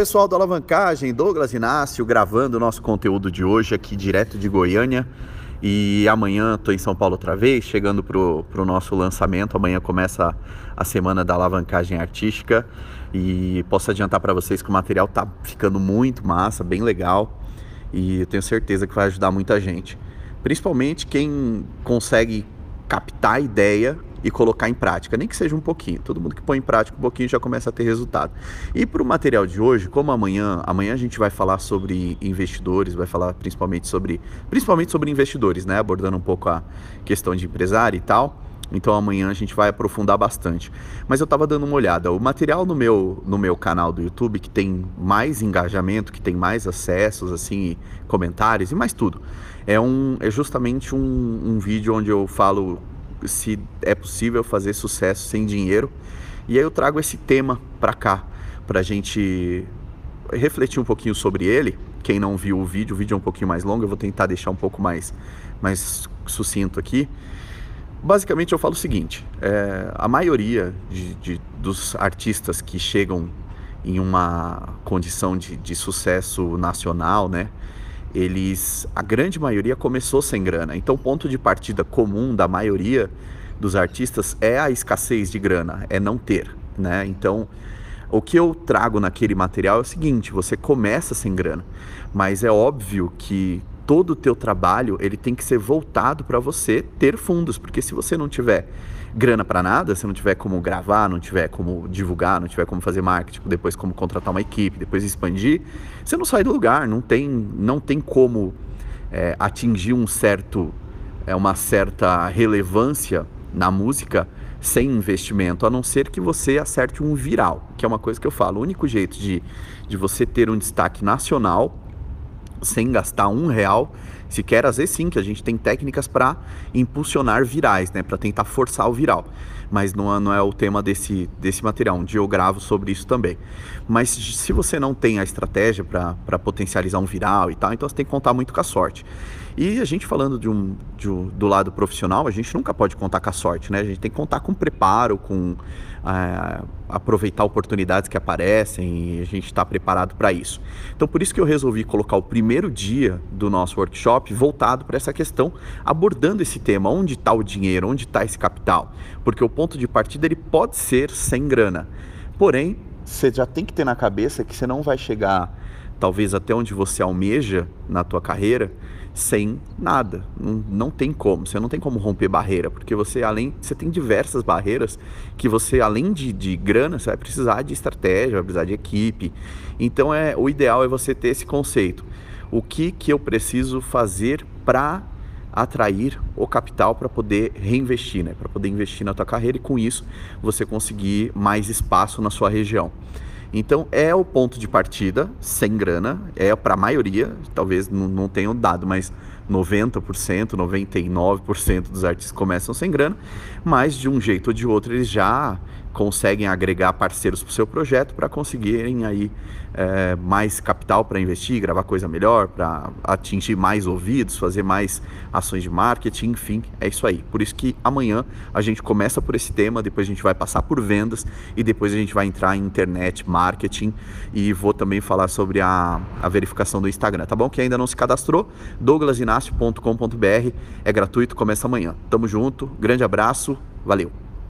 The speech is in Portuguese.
pessoal da Alavancagem, Douglas Inácio gravando o nosso conteúdo de hoje aqui direto de Goiânia. E amanhã estou em São Paulo outra vez, chegando para o nosso lançamento. Amanhã começa a semana da alavancagem artística e posso adiantar para vocês que o material está ficando muito massa, bem legal e eu tenho certeza que vai ajudar muita gente. Principalmente quem consegue captar a ideia e colocar em prática, nem que seja um pouquinho. Todo mundo que põe em prática um pouquinho já começa a ter resultado. E para o material de hoje, como amanhã, amanhã a gente vai falar sobre investidores, vai falar principalmente sobre, principalmente sobre investidores, né, abordando um pouco a questão de empresário e tal. Então amanhã a gente vai aprofundar bastante. Mas eu estava dando uma olhada. O material no meu, no meu canal do YouTube, que tem mais engajamento, que tem mais acessos, assim, comentários e mais tudo, é, um, é justamente um, um vídeo onde eu falo se é possível fazer sucesso sem dinheiro. E aí eu trago esse tema para cá, para a gente refletir um pouquinho sobre ele. Quem não viu o vídeo, o vídeo é um pouquinho mais longo, eu vou tentar deixar um pouco mais, mais sucinto aqui. Basicamente eu falo o seguinte: é, a maioria de, de, dos artistas que chegam em uma condição de, de sucesso nacional, né? Eles, a grande maioria começou sem grana. Então, o ponto de partida comum da maioria dos artistas é a escassez de grana, é não ter, né? Então, o que eu trago naquele material é o seguinte: você começa sem grana, mas é óbvio que todo o teu trabalho ele tem que ser voltado para você ter fundos, porque se você não tiver grana para nada, se não tiver como gravar, não tiver como divulgar, não tiver como fazer marketing, depois como contratar uma equipe, depois expandir, você não sai do lugar, não tem, não tem como é, atingir um certo, é, uma certa relevância na música sem investimento, a não ser que você acerte um viral, que é uma coisa que eu falo. O único jeito de, de você ter um destaque nacional sem gastar um real sequer. Às vezes sim, que a gente tem técnicas para impulsionar virais, né? Para tentar forçar o viral. Mas não é, não é o tema desse, desse material. Um dia eu gravo sobre isso também. Mas se você não tem a estratégia para potencializar um viral e tal, então você tem que contar muito com a sorte. E a gente falando de um, de um, do lado profissional, a gente nunca pode contar com a sorte, né? A gente tem que contar com preparo, com é, aproveitar oportunidades que aparecem e a gente está preparado para isso. Então, por isso que eu resolvi colocar o primeiro dia do nosso workshop voltado para essa questão, abordando esse tema: onde está o dinheiro, onde está esse capital? Porque o ponto de partida ele pode ser sem grana, porém você já tem que ter na cabeça que você não vai chegar talvez até onde você almeja na tua carreira sem nada. Não, não tem como. Você não tem como romper barreira, porque você além você tem diversas barreiras que você além de, de grana você vai precisar de estratégia, vai precisar de equipe. Então é o ideal é você ter esse conceito. O que que eu preciso fazer para atrair o capital para poder reinvestir, né? Para poder investir na tua carreira e com isso você conseguir mais espaço na sua região. Então é o ponto de partida, sem grana, é para a maioria, talvez não, não tenham dado, mas 90%, 99% dos artistas começam sem grana, mas de um jeito ou de outro eles já conseguem agregar parceiros para o seu projeto para conseguirem aí é, mais capital para investir, gravar coisa melhor, para atingir mais ouvidos, fazer mais ações de marketing, enfim, é isso aí. Por isso que amanhã a gente começa por esse tema, depois a gente vai passar por vendas e depois a gente vai entrar em internet, marketing e vou também falar sobre a, a verificação do Instagram, tá bom? Quem ainda não se cadastrou, douglasinasio.com.br é gratuito, começa amanhã. Tamo junto, grande abraço, valeu!